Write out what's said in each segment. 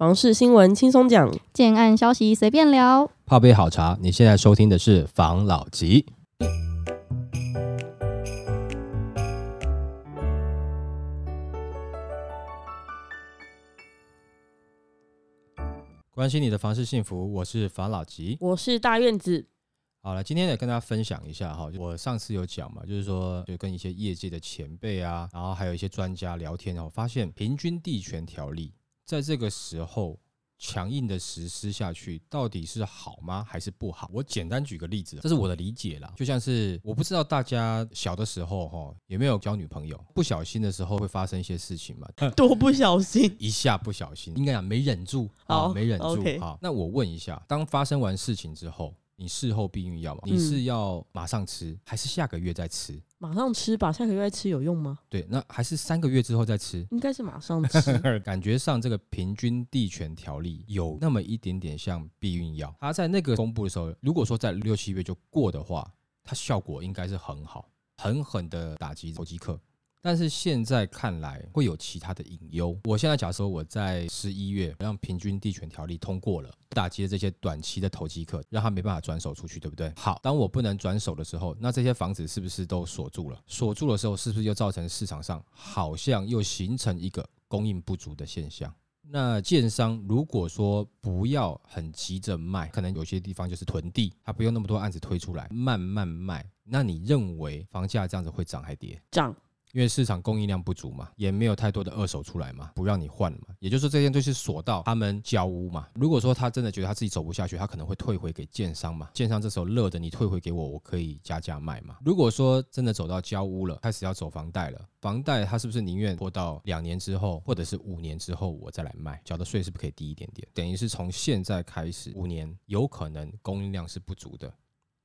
房事新闻轻松讲，建案消息随便聊。泡杯好茶，你现在收听的是房老吉。关心你的房事幸福，我是房老吉。我是大院子。好了，今天也跟大家分享一下哈，我上次有讲嘛，就是说就跟一些业界的前辈啊，然后还有一些专家聊天哦，发现平均地权条例在这个时候强硬的实施下去，到底是好吗，还是不好？我简单举个例子，这是我的理解啦，就像是我不知道大家小的时候哈有没有交女朋友，不小心的时候会发生一些事情嘛，多不小心，一下不小心，应该讲没忍住啊，没忍住好，那我问一下，当发生完事情之后，你事后避孕药嘛，你是要马上吃，还是下个月再吃？马上吃吧，下个月再吃有用吗？对，那还是三个月之后再吃？应该是马上吃。感觉上这个平均地权条例有那么一点点像避孕药，它在那个公布的时候，如果说在六七月就过的话，它效果应该是很好，狠狠的打击投机客。但是现在看来会有其他的隐忧。我现在假设我在十一月让平均地权条例通过了，打击了这些短期的投机客，让他没办法转手出去，对不对？好，当我不能转手的时候，那这些房子是不是都锁住了？锁住的时候，是不是就造成市场上好像又形成一个供应不足的现象？那建商如果说不要很急着卖，可能有些地方就是囤地，他不用那么多案子推出来，慢慢卖。那你认为房价这样子会涨还跌？涨，因为市场供应量不足嘛，也没有太多的二手出来嘛，不让你换嘛。也就是说，这件就是锁到他们交屋嘛。如果说他真的觉得他自己走不下去，他可能会退回给建商嘛。建商这时候乐的，你退回给我，我可以加价卖嘛。如果说真的走到交屋了，开始要走房贷了，房贷他是不是宁愿拖到两年之后，或者是五年之后我再来卖？缴的税是不是可以低一点点？等于是从现在开始五年，有可能供应量是不足的。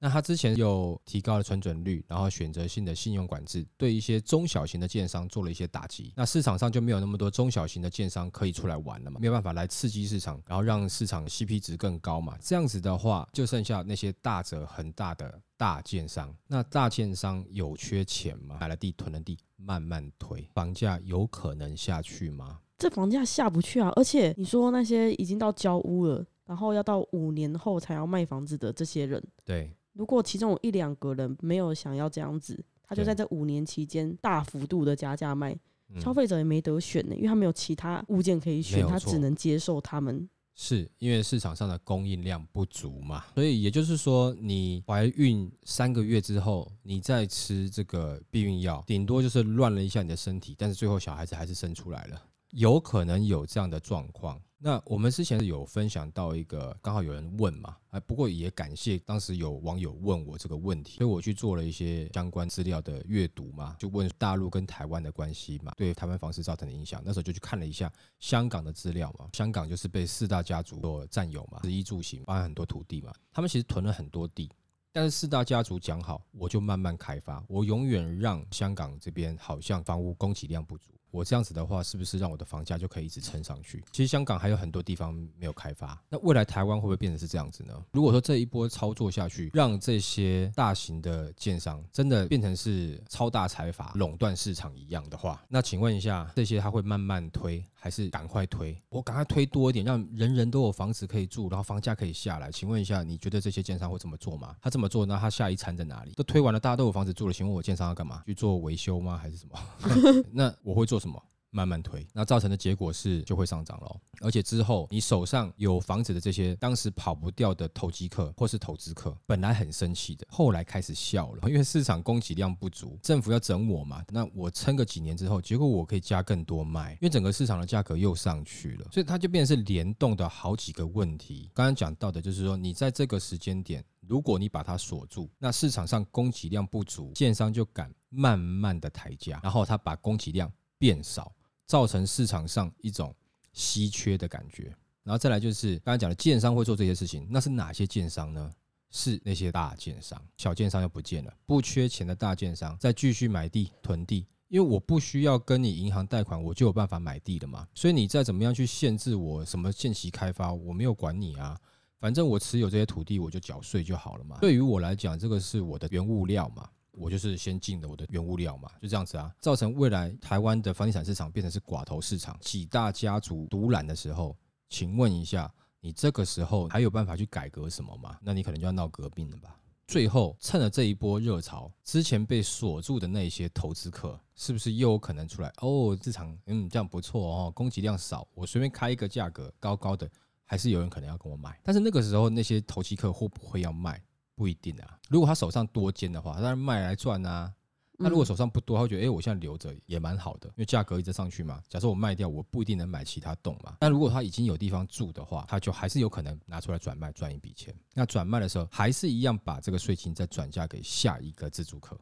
那他之前有提高了存准率，然后选择性的信用管制，对一些中小型的建商做了一些打击。那市场上就没有那么多中小型的建商可以出来玩了嘛，没有办法来刺激市场，然后让市场 CP 值更高嘛。这样子的话，就剩下那些大者很大的大建商。那大建商有缺钱吗？买了地囤了地，慢慢推，房价有可能下去吗？这房价下不去啊！而且你说那些已经到交屋了，然后要到五年后才要卖房子的这些人，对，如果其中有一两个人没有想要这样子，他就在这五年期间大幅度的加价卖，嗯消费者也没得选呢、因为他没有其他物件可以选，他只能接受他们。是因为市场上的供应量不足嘛，所以也就是说，你怀孕三个月之后，你再吃这个避孕药，顶多就是乱了一下你的身体，但是最后小孩子还是生出来了，有可能有这样的状况。那我们之前有分享到一个，刚好有人问嘛，啊，不过也感谢当时有网友问我这个问题，所以我去做了一些相关资料的阅读嘛，就问大陆跟台湾的关系嘛，对台湾房市造成的影响。那时候就去看了一下香港的资料嘛，香港就是被四大家族所占有嘛，食衣住行包含很多土地嘛，他们其实囤了很多地。但是四大家族讲好，我就慢慢开发，我永远让香港这边好像房屋供给量不足。我这样子的话，是不是让我的房价就可以一直撑上去？其实香港还有很多地方没有开发，那未来台湾会不会变成是这样子呢？如果说这一波操作下去，让这些大型的建商真的变成是超大财阀垄断市场一样的话，那请问一下，这些他会慢慢推，还是赶快推？我赶快推多一点，让人人都有房子可以住，然后房价可以下来。请问一下，你觉得这些建商会这么做吗？他这么做，那他下一餐在哪里？都推完了，大家都有房子住了，请问我建商要干嘛？去做维修吗？还是什么？那我会做什么？慢慢推，那造成的结果是就会上涨了。而且之后你手上有房子的这些当时跑不掉的投机客或是投资客，本来很生气的，后来开始笑了，因为市场供给量不足，政府要整我嘛。那我撑个几年之后，结果我可以加更多卖，因为整个市场的价格又上去了，所以它就变成是联动的好几个问题。刚刚讲到的就是说，你在这个时间点。如果你把它锁住，那市场上供给量不足，建商就敢慢慢的抬价，然后他把供给量变少，造成市场上一种稀缺的感觉。然后再来就是刚才讲的建商会做这些事情，那是哪些建商呢？是那些大建商，小建商又不见了，不缺钱的大建商再继续买地囤地。因为我不需要跟你银行贷款，我就有办法买地了嘛。所以你再怎么样去限制我什么限期开发，我没有管你啊。反正我持有这些土地，我就缴税就好了嘛。对于我来讲，这个是我的原物料嘛，我就是先进了我的原物料嘛，就这样子啊。造成未来台湾的房地产市场变成是寡头市场，几大家族独揽的时候，请问一下，你这个时候还有办法去改革什么吗？那你可能就要闹革命了吧？最后趁了这一波热潮，之前被锁住的那些投资客，是不是又有可能出来？哦，市场嗯这样不错哦，供给量少，我随便开一个价格高高的，还是有人可能要跟我买。但是那个时候那些投机客会不会要卖？不一定啊。如果他手上多间的话，当然卖来赚啊。那如果手上不多，他会觉得，哎，我现在留着也蛮好的，因为价格一直上去嘛。假设我卖掉，我不一定能买其他栋嘛。但如果他已经有地方住的话，他就还是有可能拿出来转卖赚一笔钱。那转卖的时候，还是一样把这个税金再转嫁给下一个自住客。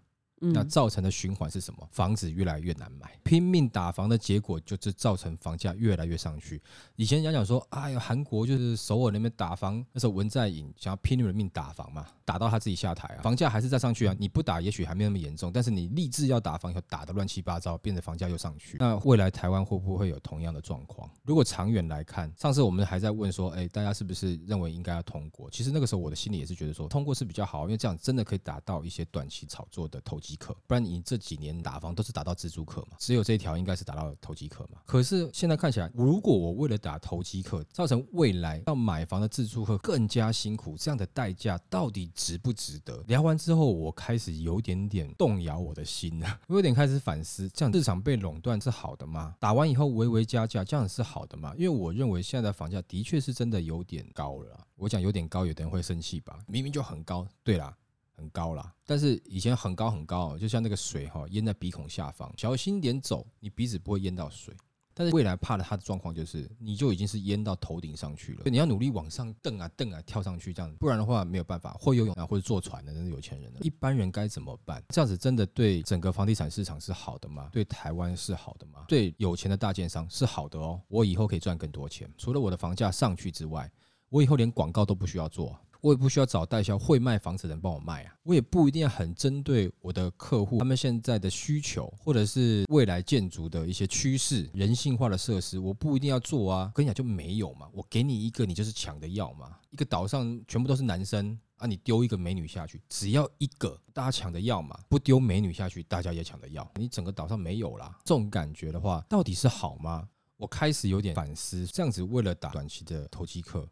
那造成的循环是什么？房子越来越难买，拼命打房的结果就是造成房价越来越上去。以前讲讲说，哎呀，韩国就是首尔那边打房，那时候文在寅想要拼了命打房嘛，打到他自己下台啊，房价还是在上去啊。你不打，也许还没那么严重，但是你立志要打房以后，打的乱七八糟，变得房价又上去。那未来台湾会不会有同样的状况？如果长远来看，上次我们还在问说，哎，大家是不是认为应该要通过？其实那个时候我的心里也是觉得说，通过是比较好，因为这样真的可以达到一些短期炒作的投机客，不然你这几年打房都是打到自住客嘛，只有这一条应该是打到投机客嘛。可是现在看起来，如果我为了打投机客，造成未来要买房的自住客更加辛苦，这样的代价到底值不值得？聊完之后，我开始有点点动摇我的心啊，我有点开始反思，这样市场被垄断是好的吗？打完以后微微加价，这样是好的吗？因为我认为现在的房价的确是真的有点高了。我讲有点高，有的人会生气吧？明明就很高，对啦。很高啦，但是以前很高很高，就像那个水哈淹在鼻孔下方，小心点走，你鼻子不会淹到水。但是未来怕的它的状况就是，你就已经是淹到头顶上去了，你要努力往上蹬啊蹬啊跳上去这样，不然的话没有办法。会游泳啊或者坐船的那是有钱人，一般人该怎么办？这样子真的对整个房地产市场是好的吗？对台湾是好的吗？对有钱的大建商是好的哦，我以后可以赚更多钱。除了我的房价上去之外，我以后连广告都不需要做。我也不需要找代销会卖房子的人帮我卖啊，我也不一定要很针对我的客户他们现在的需求，或者是未来建筑的一些趋势、人性化的设施，我不一定要做啊。跟你讲就没有嘛，我给你一个，你就是抢的要嘛。一个岛上全部都是男生啊，你丢一个美女下去，只要一个，大家抢的要嘛。不丢美女下去，大家也抢的要。你整个岛上没有啦，这种感觉的话，到底是好吗？我开始有点反思，这样子为了打短期的投机客。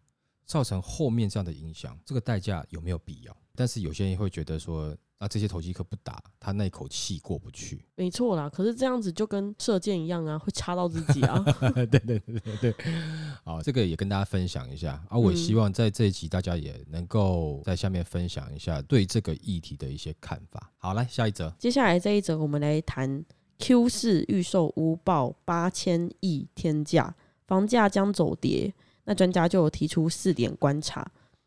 造成后面这样的影响，这个代价有没有必要？但是有些人会觉得说，啊，这些投机客不打，他那口气过不去。没错啦，可是这样子就跟射箭一样啊，会插到自己啊。对对对对对，好，这个也跟大家分享一下啊。我希望在这一集大家也能够在下面分享一下对这个议题的一些看法。好，来下一则，接下来这一则我们来谈 Q 四预售屋报八千亿天价，房价将走跌。那专家就有提出四点观察。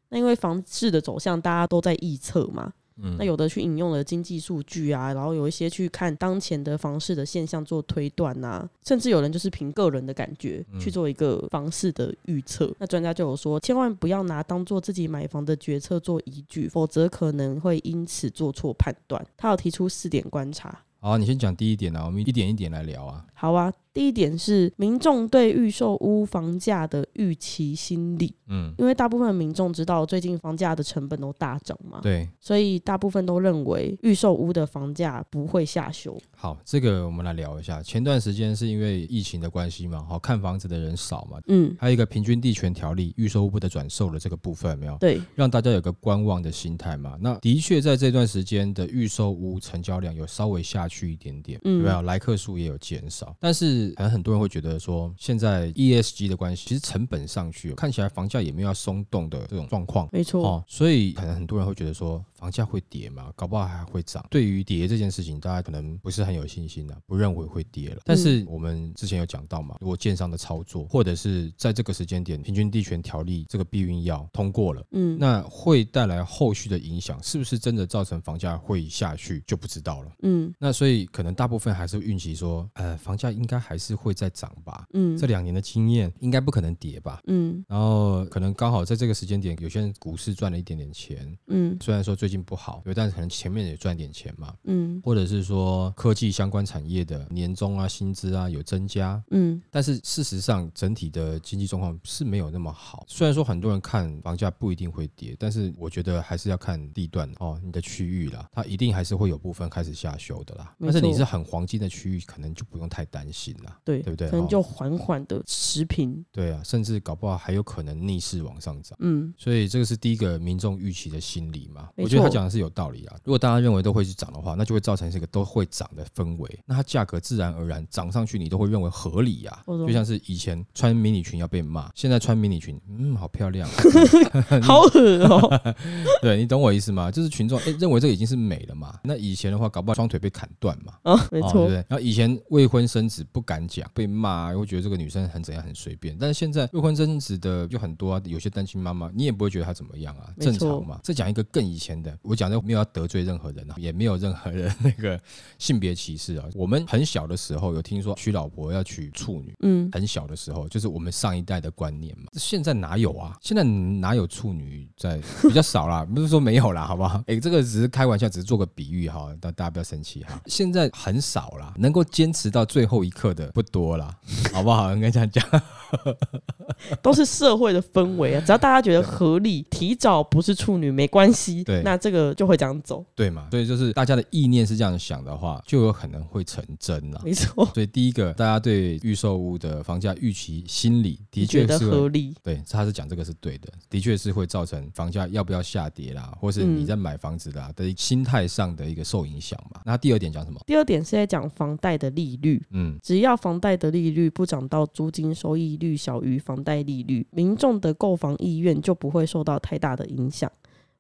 那因为房市的走向，大家都在预测嘛。嗯。那有的去引用了经济数据啊，然后有一些去看当前的房市的现象做推断呐，甚至有人就是凭个人的感觉去做一个房市的预测。那专家就有说，千万不要拿当做自己买房的决策做依据，否则可能会因此做错判断。他有提出四点观察。好，你先讲第一点啊，我们一点一点来聊啊。好啊。第一点是民众对预售屋房价的预期心理，嗯，因为大部分民众知道最近房价的成本都大涨嘛，对，所以大部分都认为预售屋的房价不会下修。好，这个我们来聊一下。前段时间是因为疫情的关系嘛，好看房子的人少嘛，嗯，还有一个平均地权条例预售屋不得转售的这个部分没有？对，让大家有个观望的心态嘛。那的确在这段时间的预售屋成交量有稍微下去一点点，嗯，没有来客数也有减少，但是。可能很多人会觉得说，现在 ESG 的关系，其实成本上去，看起来房价也没有要松动的这种状况，没错哦，所以可能很多人会觉得说。房价会跌吗？搞不好还会涨。对于跌这件事情，大家可能不是很有信心的，不认为会跌了。但是我们之前有讲到嘛，如果建商的操作，或者是在这个时间点，平均地权条例这个避孕药通过了，嗯，那会带来后续的影响，是不是真的造成房价会下去就不知道了。嗯，那所以可能大部分还是预期说，呃，房价应该还是会再涨吧。嗯，这两年的经验应该不可能跌吧。嗯，然后可能刚好在这个时间点，有些人股市赚了一点点钱。嗯，虽然说最近。近不好，对，但是可能前面也赚点钱嘛，嗯或者是说科技相关产业的年终啊、薪资啊有增加，嗯但是事实上整体的经济状况是没有那么好。虽然说很多人看房价不一定会跌，但是我觉得还是要看地段哦，你的区域啦，它一定还是会有部分开始下修的啦。但是你是很黄金的区域，可能就不用太担心啦。对对不对哦可能就缓缓的持平。对啊，甚至搞不好还有可能逆势往上涨。嗯所以这个是第一个民众预期的心理嘛，我觉得他错讲的是有道理啊。如果大家认为都会去涨的话，那就会造成是一个都会涨的氛围，那它价格自然而然涨上去，你都会认为合理呀、就像是以前穿迷你裙要被骂，现在穿迷你裙，嗯，好漂亮，好恶哦、对你懂我意思吗？就是群众哎、认为这已经是美了嘛。那以前的话，搞不好双腿被砍断嘛。啊，没错哦对不，对？然后以前未婚生子不敢讲，被骂，会觉得这个女生很怎样，很随便。但是现在未婚生子的就很多啊，有些单亲妈妈，你也不会觉得她怎么样啊，正常嘛。再讲一个更以前的，我讲的没有要得罪任何人啊，也没有任何的 那个性别歧视啊。我们很小的时候有听说娶老婆要娶处女。嗯，很小的时候，就是我们上一代的观念嘛。现在哪有啊？现在哪有处女在？比较少啦，不是说没有啦，好不好？哎、这个只是开玩笑，只是做个比喻哈，大大家不要生气哈。现在很少啦，能够坚持到最后一刻的不多啦，好不好？应该这样讲。都是社会的氛围啊，只要大家觉得合理，提早不是处女没关系，对那这个就会这样走，对嘛？所以就是大家的意念是这样想的话，就有可能会成真了。没错，所以第一个，大家对预售屋的房价预期心理的确是合理，对，他是讲这个是对的，的确是会造成房价要不要下跌啦，或是你嗯在买房子啦的心态上的一个受影响嘛。那第二点讲什么？第二点是在讲房贷的利率，嗯，只要房贷的利率不涨到租金收益率小于房贷利率，民众的购房意愿就不会受到太大的影响。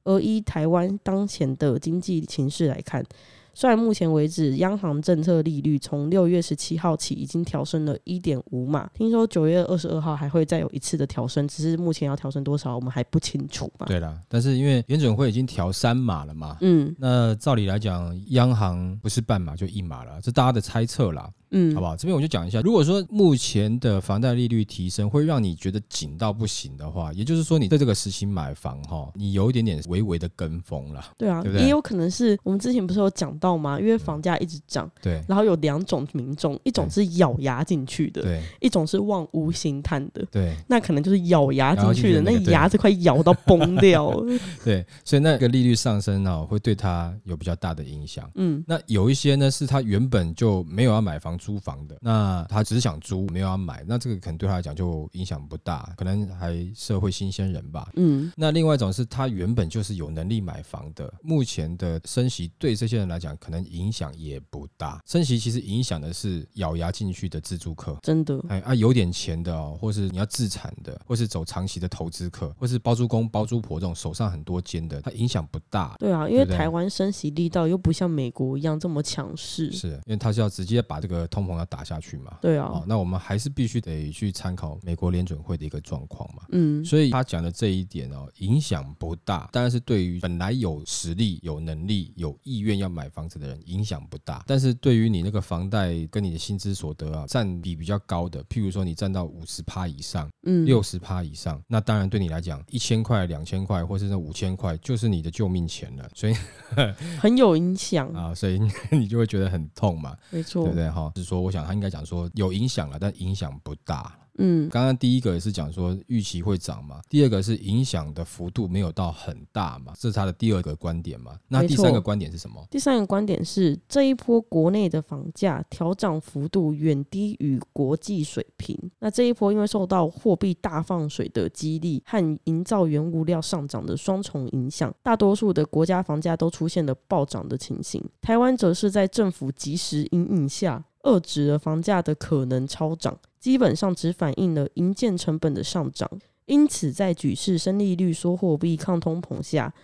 而依台湾当前的经济形势来看，虽然目前为止央行政策利率从六月十七号起已经调升了一点五码，听说九月二十二号还会再有一次的调升，只是目前要调升多少我们还不清楚嘛。对啦，但是因为联准会已经调三码了嘛。嗯那照理来讲，央行不是半码就一码了，这大家的猜测啦，嗯，好不好？这边我就讲一下，如果说目前的房贷利率提升会让你觉得紧到不行的话，也就是说你在这个时期买房哈，你有一点点微微的跟风了，对啊，对不对也有可能是我们之前不是有讲到吗？因为房价一直涨，对然后有两种民众，一种是咬牙进去的，对一种是望屋兴叹的。对那可能就是咬牙进去的，那牙是快咬到崩掉了。对，所以那个利率上升哦，会对他有比较大的影响。嗯那有一些呢，是他原本就没有要买房租房的，那他只是想租，没有要买，那这个可能对他来讲就影响不大，可能还社会新鲜人吧。嗯，那另外一种是他原本就是有能力买房的，目前的升息对这些人来讲可能影响也不大。升息其实影响的是咬牙进去的自住客。真的，哎啊，有点钱的哦，或是你要自产的，或是走长期的投资客，或是包租公、包租婆这种手上很多间的，它影响不大。对啊，因为台湾升息力道又不像美国一样这么强势。是因为它是要直接把这个通膨要打下去嘛。对啊哦，，那我们还是必须得去参考美国联准会的一个状况嘛。嗯，所以他讲的这一点哦，影响不大，当然是对于本来有实力、有能力、有意愿要买房子的人影响不大。但是对于你那个房贷跟你的薪资所得啊占比比较高的，譬如说你占到五十趴以上、嗯，六十趴以上，那当然对你来讲，一千块、两千块，或是那五千块，就是你的救命钱了。所以 很有影响，啊，所以你就会觉得很痛嘛，没错对不，对？哈，是说我想他应该讲说有影响了，但影响不大。嗯刚刚第一个也是讲说预期会涨嘛，第二个是影响的幅度没有到很大嘛，这是他的第二个观点嘛。那第三个观点是什么？第三个观点是，这一波国内的房价调涨幅度远低于国际水平。那这一波因为受到货币大放水的激励和营造原物料上涨的双重影响，大多数的国家房价都出现了暴涨的情形。台湾则是在政府及时引领下，遏制了房价的可能超涨，基本上只反映了营建成本的上涨。因此，在举世升利率、缩货币、抗通膨下，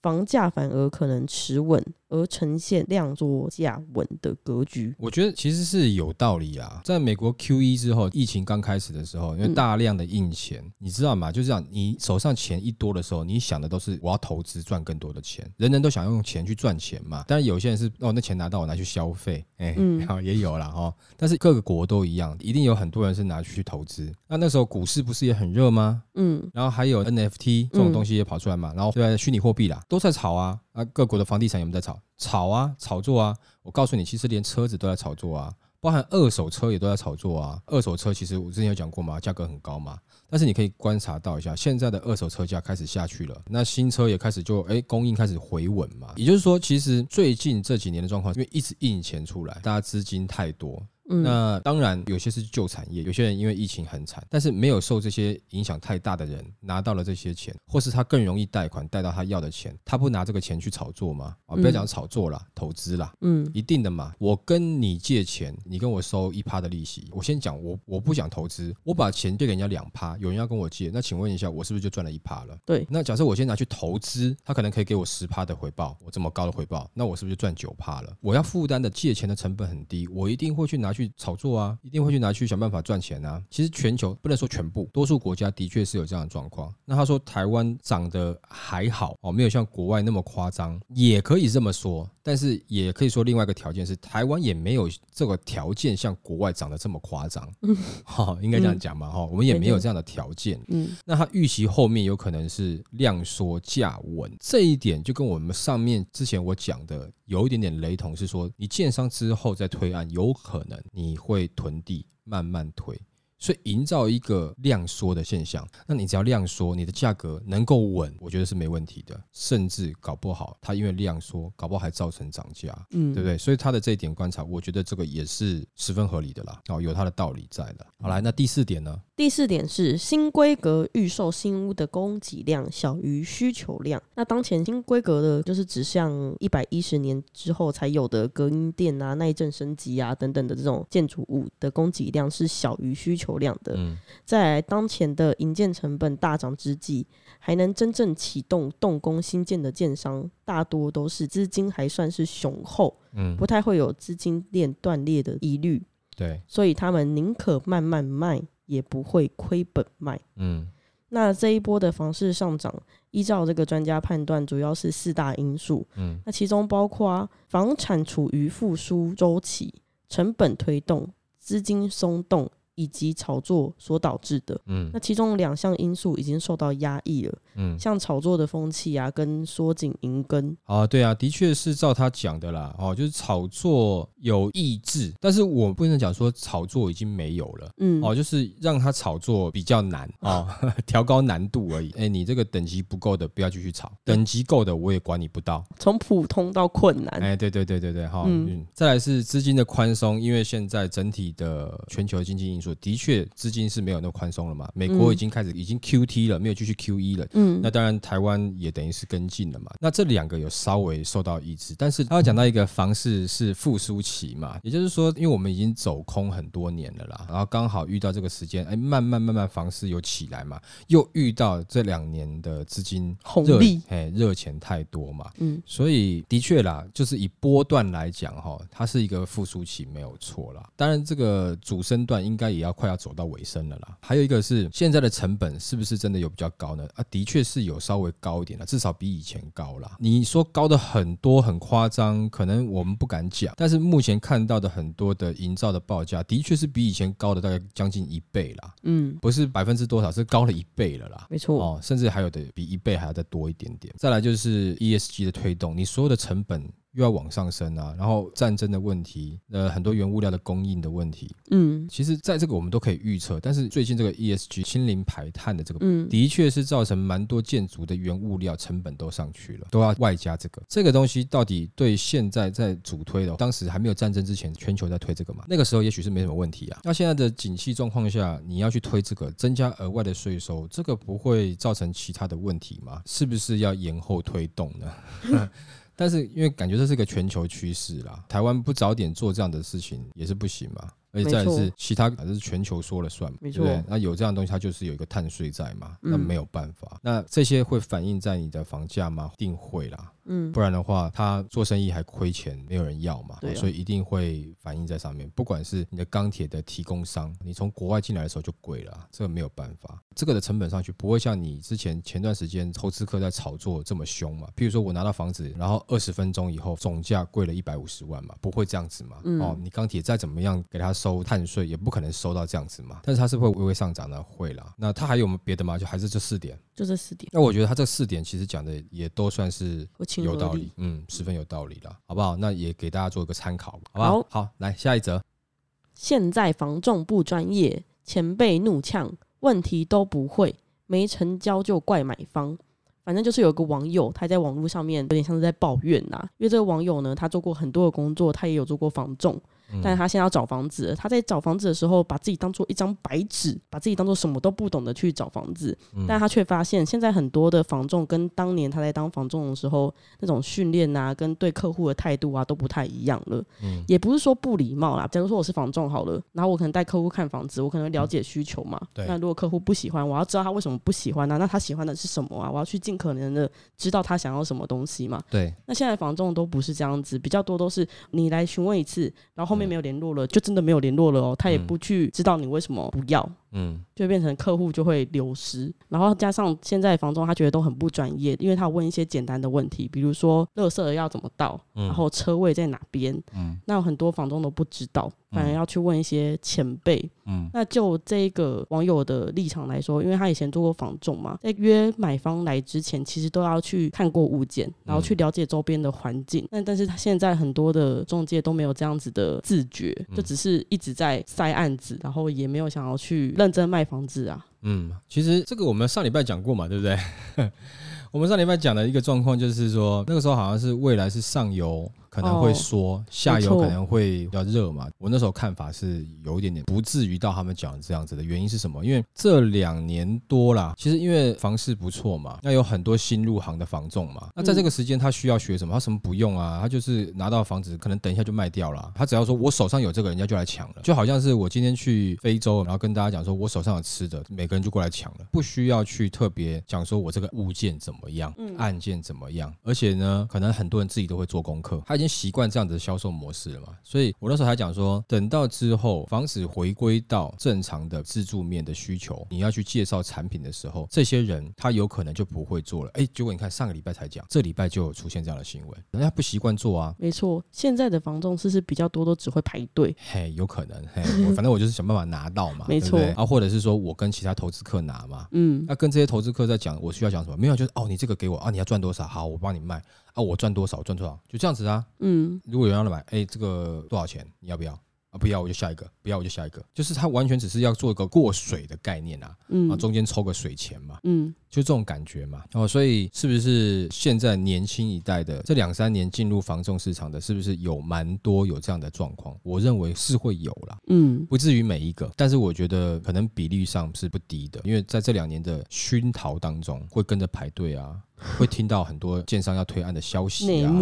房价反而可能持稳，而呈现量缩价稳的格局。我觉得其实是有道理啊。在美国 Q 一之后，疫情刚开始的时候，因为嗯大量的印钱，你知道吗？就这样，你手上钱一多的时候，你想的都是我要投资赚更多的钱，人人都想用钱去赚钱嘛。但是有些人是哦，那钱拿到我拿去消费，哎、嗯 好也有了哈。但是各个国都一样，一定有很多人是拿去投资。那那时候股市不是也很热吗？嗯，然后还有 NFT 这种东西也跑出来嘛，然后对啊虚拟货币啦，都在炒啊。啊，各国的房地产有没有在炒？炒啊，炒作啊。我告诉你，其实连车子都在炒作啊，包含二手车也都在炒作啊。二手车其实我之前有讲过嘛，价格很高嘛。但是你可以观察到一下，现在的二手车价开始下去了，那新车也开始就哎供应开始回稳嘛。也就是说，其实最近这几年的状况，因为一直印钱出来，大家资金太多。那当然，有些是旧产业，有些人因为疫情很惨，但是没有受这些影响太大的人拿到了这些钱，或是他更容易贷款贷到他要的钱，他不拿这个钱去炒作吗？啊，不要讲炒作啦，投资啦，嗯，一定的嘛。我跟你借钱，你跟我收一趴的利息，我先讲，我我不想投资，我把钱借给人家两趴，有人要跟我借，那请问一下，我是不是就赚了一趴了？对。那假设我先拿去投资，他可能可以给我十趴的回报，我这么高的回报，那我是不是就赚九趴了？我要负担的借钱的成本很低，我一定会去拿去去炒作啊。一定会去拿去想办法赚钱啊！其实全球不能说全部，多数国家的确是有这样的状况。那他说台湾涨得还好哦，没有像国外那么夸张，也可以这么说。但是也可以说另外一个条件是，台湾也没有这个条件像国外涨得这么夸张。哈，应该这样讲嘛哈，我们也没有这样的条件。嗯，那他预期后面有可能是量缩价稳，这一点就跟我们上面之前我讲的有一点点雷同，是说你建商之后再推案，有可能你会囤地慢慢推。所以营造一个量缩的现象，那你只要量缩，你的价格能够稳，我觉得是没问题的。甚至搞不好它因为量缩，搞不好还造成涨价，嗯，对不对？所以它的这一点观察，我觉得这个也是十分合理的啦，哦，有它的道理在的。好来，那第四点呢？第四点是新规格预售新屋的供给量小于需求量。那当前新规格的，就是指向一百一十年之后才有的隔音垫啊、耐震升级啊等等的这种建筑物的供给量是小于需求量的。在当前的营建成本大涨之际，还能真正启动动工新建的建商，大多都是资金还算是雄厚，嗯，不太会有资金链断裂的疑虑。对，所以他们宁可慢慢卖。也不会亏本卖。嗯，那这一波的房市上涨，依照这个专家判断，主要是四大因素。嗯，那其中包括房产处于复苏周期、成本推动、资金松动。以及炒作所导致的，嗯，那其中两项因素已经受到压抑了，嗯，像炒作的风气啊，跟缩紧银根。啊，对啊，的确是照他讲的啦，哦，就是炒作有抑制，但是我不能讲说炒作已经没有了，嗯，哦，就是让他炒作比较难哦，调高难度而已，哎，你这个等级不够的不要继续炒，等级够的我也管你不到，从普通到困难，哎，对对对对对，哈，嗯，再来是资金的宽松，因为现在整体的全球经济因素。的确，资金是没有那么宽松了嘛？美国已经开始已经 Q T 了，没有继续 Q E 了。嗯，那当然台湾也等于是跟进了嘛。那这两个有稍微受到抑制，但是他要讲到一个房市是复苏期嘛，也就是说，因为我们已经走空很多年了啦，然后刚好遇到这个时间，哎，慢慢慢慢房市有起来嘛，又遇到这两年的资金红利，哎，热钱太多嘛，嗯，所以的确啦，就是以波段来讲哈，它是一个复苏期没有错啦。当然，这个主升段应该也。也要快要走到尾声了啦。还有一个是现在的成本是不是真的有比较高呢？啊，的确是有稍微高一点了，至少比以前高了。你说高的很多很夸张，可能我们不敢讲。但是目前看到的很多的营造的报价，的确是比以前高的大概将近一倍啦。嗯，不是百分之多少，是高了一倍了啦。没错哦，甚至还有的比一倍还要再多一点点。再来就是 ESG 的推动，你所有的成本。又要往上升啊，然后战争的问题，呃，很多原物料的供应的问题，嗯，其实在这个我们都可以预测，但是最近这个 ESG 清零排碳的这个，嗯，的确是造成蛮多建筑的原物料成本都上去了，都要外加这个，这个东西到底对现在在主推的，当时还没有战争之前，全球在推这个嘛，那个时候也许是没什么问题啊，那现在的景气状况下，你要去推这个，增加额外的税收，这个不会造成其他的问题吗？是不是要延后推动呢？但是因为感觉这是个全球趋势啦，台湾不早点做这样的事情也是不行嘛。而且再是其他这是全球说了算，对不对？那有这样东西，它就是有一个碳税在嘛，那没有办法。那这些会反映在你的房价吗？定会啦。嗯，不然的话，他做生意还亏钱，没有人要嘛，所以一定会反映在上面。不管是你的钢铁的提供商，你从国外进来的时候就贵了，这个没有办法。这个的成本上去不会像你之前前段时间投资客在炒作这么凶嘛？譬如说我拿到房子，然后二十分钟以后总价贵了一百五十万嘛，不会这样子嘛？哦，你钢铁再怎么样给他。收碳税，也不可能收到这样子嘛。但是它是会微微上涨的，会啦。那它还有没有别的吗？就还是这四点？就这四点，那我觉得他这四点其实讲的也都算是有道理，嗯，十分有道理了，好不好？那也给大家做一个参考，好不好？好，来下一则。现在防重不专业，前辈怒呛，问题都不会，没成交就怪买方。反正就是有个网友，他在网络上面有点像是在抱怨呐，因为这个网友呢，他做过很多的工作，他也有做过房仲。但是他现在要找房子，他在找房子的时候，把自己当做一张白纸，把自己当做什么都不懂的去找房子。但他却发现，现在很多的房仲跟当年他在当房仲的时候那种训练啊，跟对客户的态度啊都不太一样了。嗯，也不是说不礼貌啦。假如说我是房仲好了，然后我可能带客户看房子，我可能了解需求嘛。对。那如果客户不喜欢，我要知道他为什么不喜欢呢？那他喜欢的是什么啊？我要去尽可能的知道他想要什么东西嘛。对。那现在房仲都不是这样子，比较多都是你来询问一次，然后后面没有联络了就。真的没有联络了哦，他也不去知道你为什么不要。嗯，就变成客户就会流失，然后加上现在房东他觉得都很不专业，因为他问一些简单的问题，比如说垃圾要怎么倒，然后车位在哪边，嗯，那很多房东都不知道，反而要去问一些前辈，嗯，那就这个网友的立场来说，因为他以前做过房仲嘛，在约买方来之前，其实都要去看过物件，然后去了解周边的环境，那但是他现在很多的中介都没有这样子的自觉，就只是一直在塞案子，然后也没有想要去。认真卖房子啊？嗯，其实这个我们上礼拜讲过嘛，对不对？我们上礼拜讲的一个状况就是说，那个时候好像是未来是上游。可能会说下游可能会比较热嘛，我那时候看法是有一点点不至于到他们讲这样子的原因是什么？因为这两年多啦，其实因为房市不错嘛，那有很多新入行的房仲嘛，那在这个时间他需要学什么？他什么不用啊？他就是拿到房子可能等一下就卖掉了，他只要说我手上有这个，人家就来抢了，就好像是我今天去非洲，然后跟大家讲说我手上有吃的，每个人就过来抢了，不需要去特别讲说我这个物件怎么样，案件怎么样，而且呢，可能很多人自己都会做功课，他。已经习惯这样子的销售模式了嘛，所以我那时候还讲说，等到之后房子回归到正常的自助面的需求，你要去介绍产品的时候，这些人他有可能就不会做了。哎，结果你看上个礼拜才讲，这礼拜就有出现这样的新闻，人家不习惯做啊。没错，现在的房仲是是比较多都只会排队。嘿，有可能，嘿，反正我就是想办法拿到嘛，没错啊，或者是说我跟其他投资客拿嘛，嗯，那跟这些投资客在讲，我需要讲什么？没有，就是哦，你这个给我啊，你要赚多少？好，我帮你卖。啊，我赚多少赚多少，就这样子啊。嗯，如果有人要买，哎，这个多少钱？你要不要？啊，不要我就下一个，不要我就下一个。就是他完全只是要做一个过水的概念啊，嗯，啊，中间抽个水钱嘛，嗯，就这种感觉嘛。哦，所以是不是现在年轻一代的这两三年进入房仲市场的，是不是有蛮多有这样的状况？我认为是会有啦，嗯，不至于每一个，但是我觉得可能比例上是不低的，因为在这两年的熏陶当中，会跟着排队啊。会听到很多建商要推案的消息啊，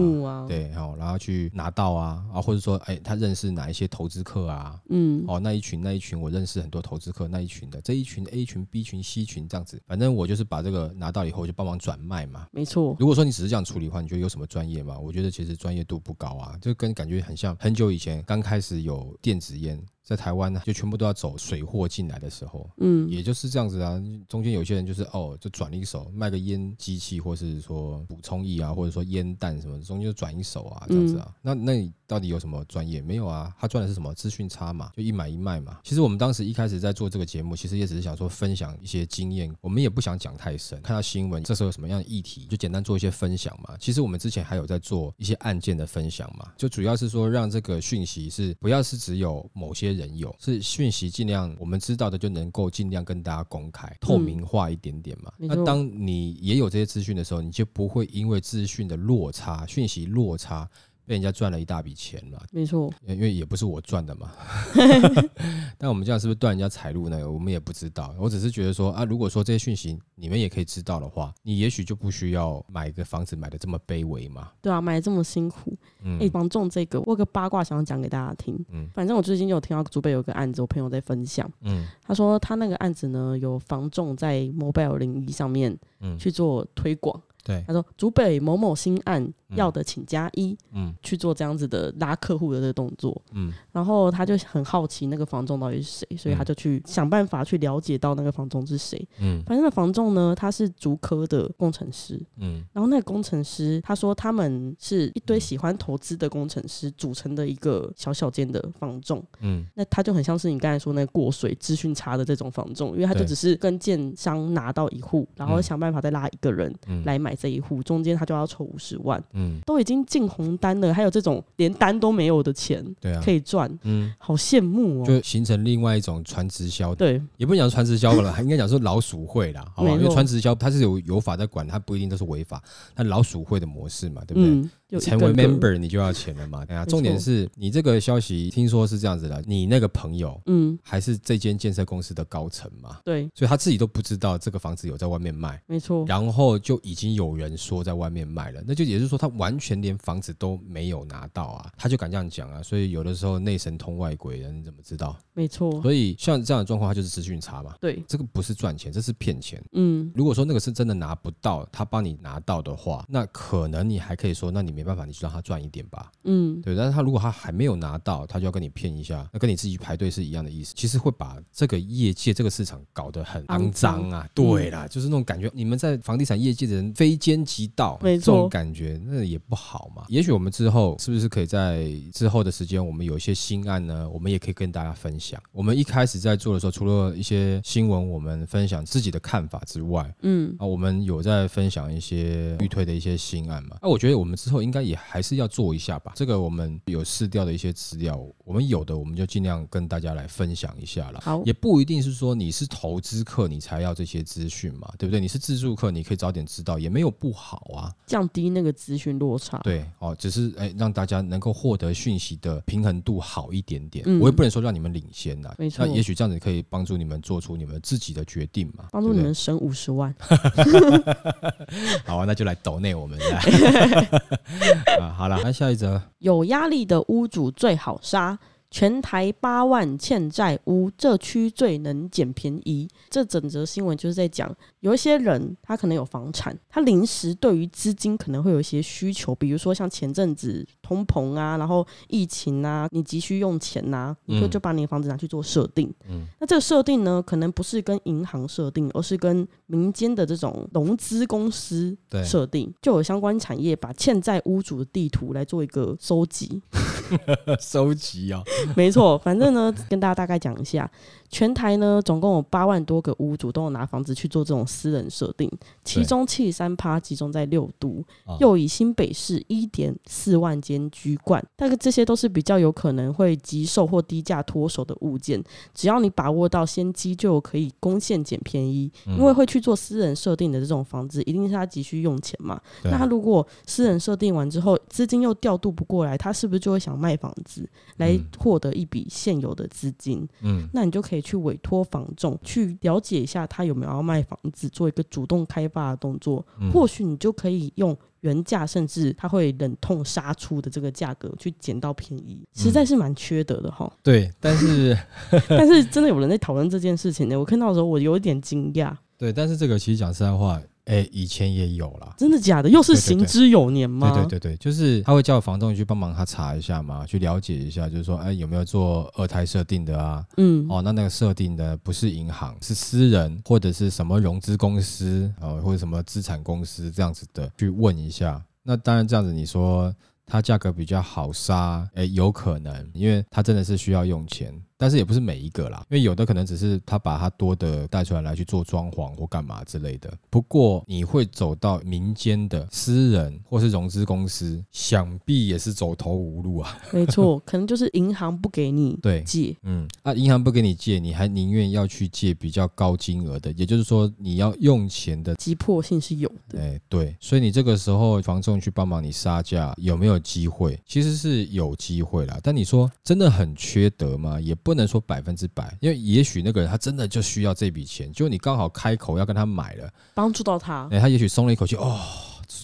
对，好，然后去拿到啊，啊，或者说，哎，他认识哪一些投资客啊，嗯，哦，那一群那一群，我认识很多投资客那一群的，这一群 A 群、B 群、C 群这样子，反正我就是把这个拿到以后就帮忙转卖嘛，没错。如果说你只是这样处理的话，你觉得有什么专业吗？我觉得其实专业度不高啊，就跟感觉很像很久以前刚开始有电子烟。在台湾呢，就全部都要走水货进来的时候，嗯，也就是这样子啊。中间有些人就是哦，就转一手卖个烟机器，或是说补充液啊，或者说烟弹什么，中间就转一手啊，这样子啊。那那你到底有什么专业？没有啊，他赚的是什么资讯差嘛，就一买一卖嘛。其实我们当时一开始在做这个节目，其实也只是想说分享一些经验，我们也不想讲太深。看到新闻，这时候有什么样的议题，就简单做一些分享嘛。其实我们之前还有在做一些案件的分享嘛，就主要是说让这个讯息是不要是只有某些人有，是。讯息尽量我们知道的就能够尽量跟大家公开透明化一点点嘛。那当你也有这些资讯的时候，你就不会因为资讯的落差、讯息落差。被人家赚了一大笔钱嘛，没错，因为也不是我赚的嘛。但我们这样是不是断人家财路呢？我们也不知道。我只是觉得说啊，如果说这些讯息你们也可以知道的话，你也许就不需要买一个房子买的这么卑微嘛。对啊，买的这么辛苦。嗯哎，房仲这个，我有个八卦想要讲给大家听。嗯，反正我最近就有听到祖北有个案子，我朋友在分享。嗯，他说他那个案子呢，有房仲在 mobile 零一上面，嗯，去做推广。对，他说竹北某某新案嗯。要的请加一，嗯。去做这样子的拉客户的这个动作。嗯。然后他就很好奇那个房仲到底是谁，所以他就去想办法去了解到那个房仲是谁。嗯。反正那房仲呢，他是竹科的工程师，嗯。然后那个工程师他说他们是一堆喜欢投资的工程师组成的一个小小间的房仲，嗯。那他就很像是你刚才说那个过水资讯差的这种房仲，因为他就只是跟建商拿到一户，然后嗯。想办法再拉一个人嗯。来买这一户，中间他就要抽五十万，嗯，都已经进红单了，还有这种连单都没有的钱对啊可，以赚，嗯，好羡慕哦。就形成另外一种传直销，对，也不能讲传直销了，应该讲是老鼠会啦，好吧？因为传直销它是有有法在管，它不一定都是违法，它老鼠会的模式嘛，对不对？嗯，成为 member 你就要钱了嘛，对啊。没错重点是你这个消息听说是这样子的，你那个朋友嗯，还是这间建设公司的高层嘛，对，所以他自己都不知道这个房子有在外面卖，没错，然后就已经有人说在外面卖了，那就也就是说他完全连房子都没有拿到啊，他就敢这样讲啊，所以有的时候内神通外鬼人，你怎么知道？没错，所以像这样的状况，他就是资讯差嘛，对，这个不是赚钱，这是骗钱。嗯，如果说那个是真的拿不到，他帮你拿到的话，那可能你还可以说，那你没办法，你就让他赚一点吧。嗯，对，但是他如果他还没有拿到，他就要跟你骗一下，那跟你自己排队是一样的意思。其实会把这个业界这个市场搞得很肮脏啊。对啦，就是那种感觉，你们在房地产业界的人非奸即盗，没这种感觉那也不好嘛。也许我们之后是不是可以在之后的时间，我们有一些新案呢，我们也可以跟大家分享。我们一开始在做的时候，除了一些新闻，我们分享自己的看法之外，嗯，啊，我们有在分享一些预推的一些新案嘛？那、我觉得我们之后应该也还是要做一下吧。这个我们有试掉的一些资料，我们有的我们就尽量跟大家来分享一下了。好，也不一定是说你是投资客你才要这些资讯嘛，对不对？你是自助客，你可以早点知道，也没有不好啊。降低那个资讯落差。，对，哦，只是哎让大家能够获得讯息的平衡度好一点点。嗯我也不能说让你们领先呐，没错那也许这样子可以帮助你们做出你们自己的决定嘛，帮助你们省五十万。好啊，那就来抖内我们来 啊。好了，那下一则，有压力的屋主最好杀。全台八万欠债屋，这区最能捡便宜。这整则新闻就是在讲，有一些人他可能有房产，他临时对于资金可能会有一些需求，比如说像前阵子通膨啊，然后疫情啊，你急需用钱呐、你就嗯就把你的房子拿去做设定。嗯那这个设定呢，可能不是跟银行设定，而是跟民间的这种融资公司对设定，就有相关产业把欠债屋主的地图来做一个收集。收集哦，没错，反正呢，跟大家大概讲一下，全台呢总共有八万多个屋主都有拿房子去做这种私人设定，其中七十三趴集中在六都，哦又以新北市一点四万间居冠。但是这些都是比较有可能会急售或低价脱手的物件，只要你把握到先机，就可以攻陷捡便宜。嗯因为会去做私人设定的这种房子，一定是他急需用钱嘛。那他如果私人设定完之后，资金又调度不过来，他是不是就会想卖房子来嗯获得一笔现有的资金？嗯那你就可以去委托房仲去了解一下他有没有要卖房子，做一个主动开发的动作。嗯或许你就可以用原价，甚至他会忍痛杀出的这个价格去捡到便宜，实在是蛮缺德的哈。对，但是 但是真的有人在讨论这件事情呢，我看到的时候我有一点惊讶，对，但是这个其实讲实在话，哎，以前也有啦。真的假的？又是行之有年吗？对对对对，就是他会叫房东去帮忙他查一下嘛，去了解一下，就是说，哎，有没有做二胎设定的啊？嗯，哦，那那个设定的不是银行，是私人或者是什么融资公司哦，或者什么资产公司这样子的，去问一下。那当然这样子，你说它价格比较好杀，哎，有可能，因为它真的是需要用钱。但是也不是每一个啦，因为有的可能只是他把他多的带出来来去做装潢或干嘛之类的。不过你会走到民间的私人或是融资公司，想必也是走投无路啊。没错，可能就是银行不给你对借，嗯，啊，银行不给你借，你还宁愿要去借比较高金额的，也就是说你要用钱的。急迫性是有的。哎，对，所以你这个时候房仲去帮忙你杀价，有没有机会？其实是有机会啦，但你说真的很缺德吗？也不能说百分之百，因为也许那个人他真的就需要这笔钱，就你刚好开口要跟他买了，帮助到他，哎，他也许松了一口气，哦。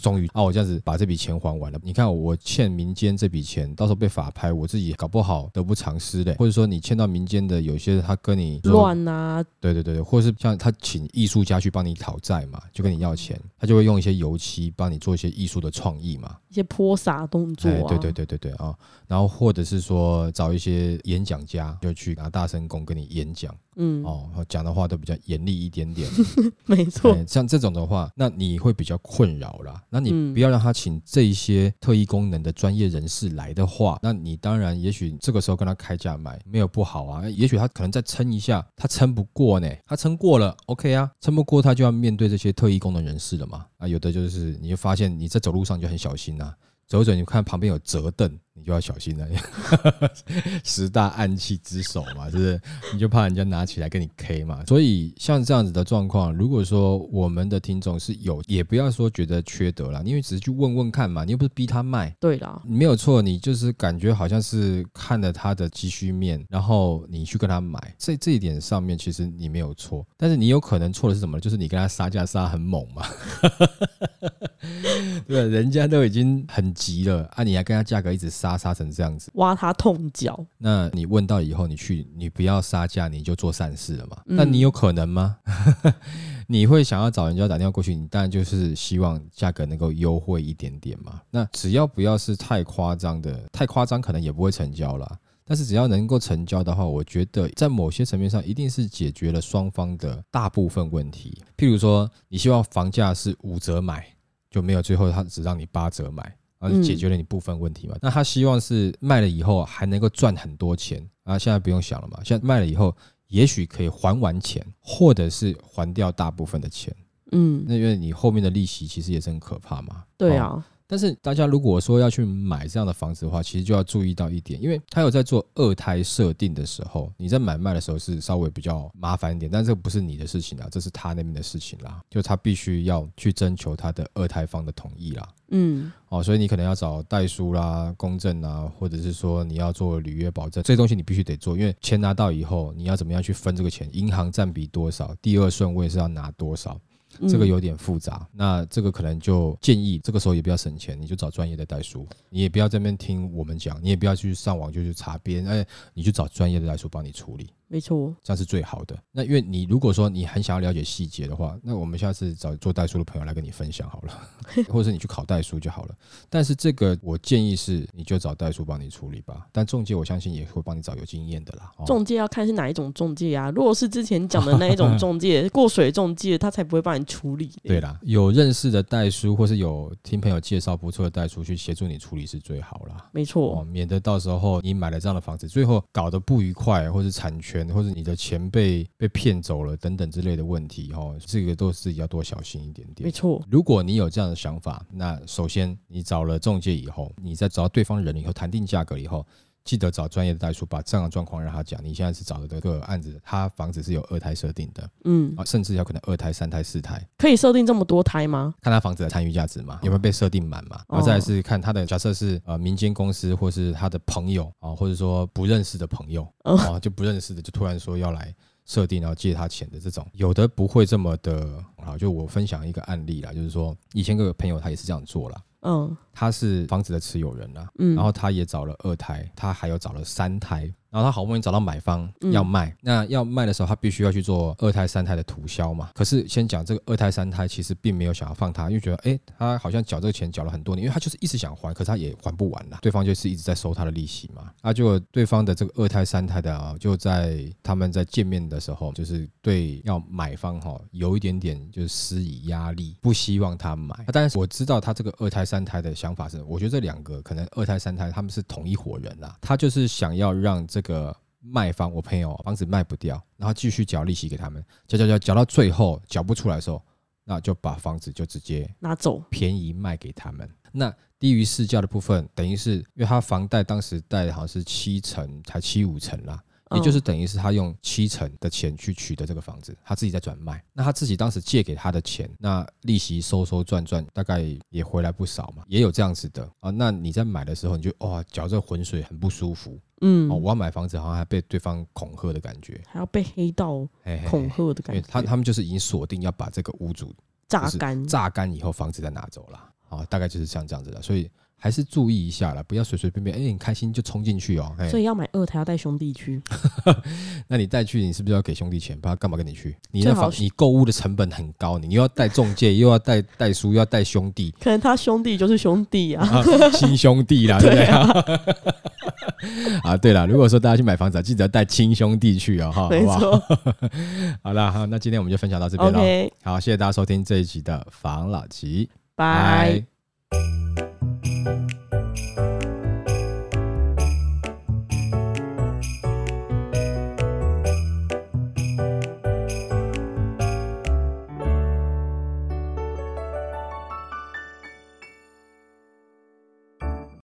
终于啊！我这样子把这笔钱还完了。你看，我欠民间这笔钱，到时候被法拍，我自己搞不好得不偿失嘞。或者说，你欠到民间的，有些他跟你，乱啊，对对对对，或者是像他请艺术家去帮你讨债嘛，就跟你要钱，他他就会用一些油漆帮你做一些艺术的创意嘛。一些泼洒动作啊，哎对对对对对啊、然后或者是说找一些演讲家，就去拿大声公跟你演讲嗯，哦，讲的话都比较严厉一点点。没错，哎像这种的话，那你会比较困扰啦。那你嗯不要让他请这一些特异功能的专业人士来的话，那你当然也许这个时候跟他开价买没有不好啊。也许他可能再撑一下，他撑不过呢，他撑过了，OK 啊，撑不过他就要面对这些特异功能人士了嘛。啊，有的就是你就发现你在走路上就很小心呐、走一走，你看旁边有折凳，你就要小心了。十大暗器之首嘛，是不是？你就怕人家拿起来跟你 K 嘛。所以像这样子的状况，如果说我们的听众是有，也不要说觉得缺德啦，因为只是去问问看嘛，你又不是逼他卖。对啦，你没有错，你就是感觉好像是看了他的积蓄面，然后你去跟他买，这这一点上面其实你没有错，但是你有可能错的是什么呢？就是你跟他杀价杀很猛嘛，对，人家都已经很急了啊，你还跟他价格一直杀杀成这样子，挖他痛脚，那你问到以后，你去你不要杀价，你就做善事了嘛？嗯那你有可能吗？你会想要找人家打电话过去，你当然就是希望价格能够优惠一点点嘛。那只要不要是太夸张的，太夸张可能也不会成交啦。但是只要能够成交的话，我觉得在某些层面上一定是解决了双方的大部分问题。譬如说，你希望房价是五折买，就没有最后他只让你八折买，然后就解决了你部分问题嘛。那他希望是卖了以后还能够赚很多钱啊，现在不用想了嘛，现在卖了以后也许可以还完钱，或者是还掉大部分的钱。嗯，那因为你后面的利息其实也是很可怕嘛。哦对啊，但是大家如果说要去买这样的房子的话，其实就要注意到一点，因为他有在做二胎设定的时候，你在买卖的时候是稍微比较麻烦一点，但这不是你的事情啦，这是他那边的事情啦，就他必须要去征求他的二胎方的同意啦。嗯，哦，所以你可能要找代书啦、公证啊，或者是说你要做履约保证，这些东西你必须得做，因为钱拿到以后，你要怎么样去分这个钱？银行占比多少？第二顺位是要拿多少？这个嗯。有点复杂，那这个可能就建议这个时候也不要省钱，你就找专业的代书，你也不要在那边听我们讲，你也不要去上网就去查别人，哎，你去找专业的代书帮你处理，没错，这样是最好的。那因为你如果说你很想要了解细节的话，那我们下次找做代书的朋友来跟你分享好了，或者是你去考代书就好了。但是这个我建议是你就找代书帮你处理吧，但中介我相信也会帮你找有经验的啦。哦中介要看是哪一种中介啊。如果是之前讲的那一种中介，过水中介，他才不会帮你处理。对啦，有认识的代书，或是有听朋友介绍不错的代书去协助你处理是最好啦。没哦，错，免得到时候你买了这样的房子，最后搞得不愉快，或是产权，或者你的钱被被骗走了等等之类的问题，哦，这个都是要多小心一点点。没错，如果你有这样的想法，那首先你找了中介以后，你再找到对方人以后，谈定价格以后，记得找专业的代书，把这样的状况让他讲。你现在是找的这个案子，他房子是有二胎设定的嗯，啊，甚至有可能二胎、三胎、四胎，可以设定这么多胎吗？看他房子的参与价值嘛，有没有被设定满嘛？然后再来是看他的假设是呃民间公司或是他的朋友啊，或者说不认识的朋友哦啊，就不认识的就突然说要来设定，然后借他钱的这种，有的不会这么的好。就我分享一个案例啦，就是说以前有个朋友他也是这样做啦，嗯。他是房子的持有人啦，嗯，然后他也找了二胎，他还有找了三胎，然后他好不容易找到买方嗯要卖，那要卖的时候，他必须要去做二胎、三胎的涂销嘛。可是先讲这个二胎、三胎，其实并没有想要放他，因为觉得哎，他好像缴这个钱缴了很多年，因为他就是一直想还，可是他也还不完啦。对方就是一直在收他的利息嘛。啊，就对方的这个二胎、三胎的啊，就在他们在见面的时候，就是对要买方哈、有一点点就是施以压力，不希望他买。啊但是我知道他这个二胎、三胎的想法是，我觉得这两个可能二胎、三胎他们是同一伙人啦，他就是想要让这个。卖方，我朋友房子卖不掉，然后继续缴利息给他们，缴缴缴缴到最后缴不出来的时候，那就把房子就直接拿走，便宜卖给他们。那低于市价的部分，等于是因为他房贷当时贷好像是七成，才七五成啦，也就是等于是他用七成的钱去取得这个房子，他自己在转卖。那他自己当时借给他的钱，那利息收收赚赚，大概也回来不少嘛，也有这样子的啊。那你在买的时候，你就哇搅这浑水很不舒服嗯哦。我要买房子，好像还被对方恐吓的感觉，还要被黑道嘿嘿嘿恐吓的因为感觉，他他们就是已经锁定要把这个屋主榨干，榨干以后，房子再拿走了。啊，大概就是像这样子的。所以还是注意一下啦，不要随随便便，哎、你开心就冲进去哦。哎所以要买二胎要带兄弟去，那你带去，你是不是要给兄弟钱？不然干嘛跟你去？你那房你购物的成本很高，你又要带中介，又要带带书，又要带兄弟可能他兄弟就是兄弟啊。啊，亲兄弟啦，对不对？啊，对了，如果说大家去买房子啊，记得带亲兄弟去哦，哈，没好不好？错好啦，好，那今天我们就分享到这边了。好，谢谢大家收听这一集的房老吉，拜。